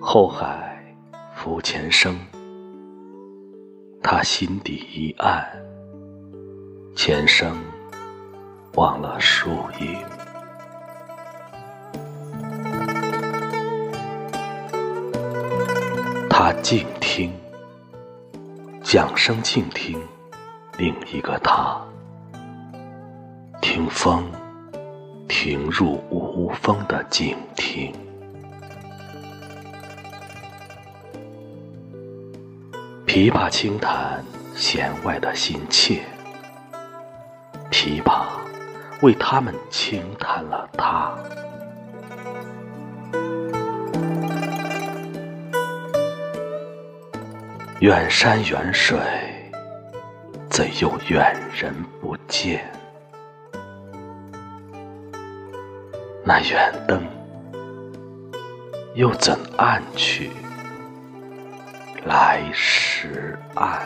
后海浮前生，他心底一暗，前生忘了树影。静听，桨声静听，另一个他，听风，停入无风的静听。琵琶轻弹弦外的心切，琵琶为他们轻弹了他。远山远水，怎又远人不见？那远灯又怎暗去？来时暗。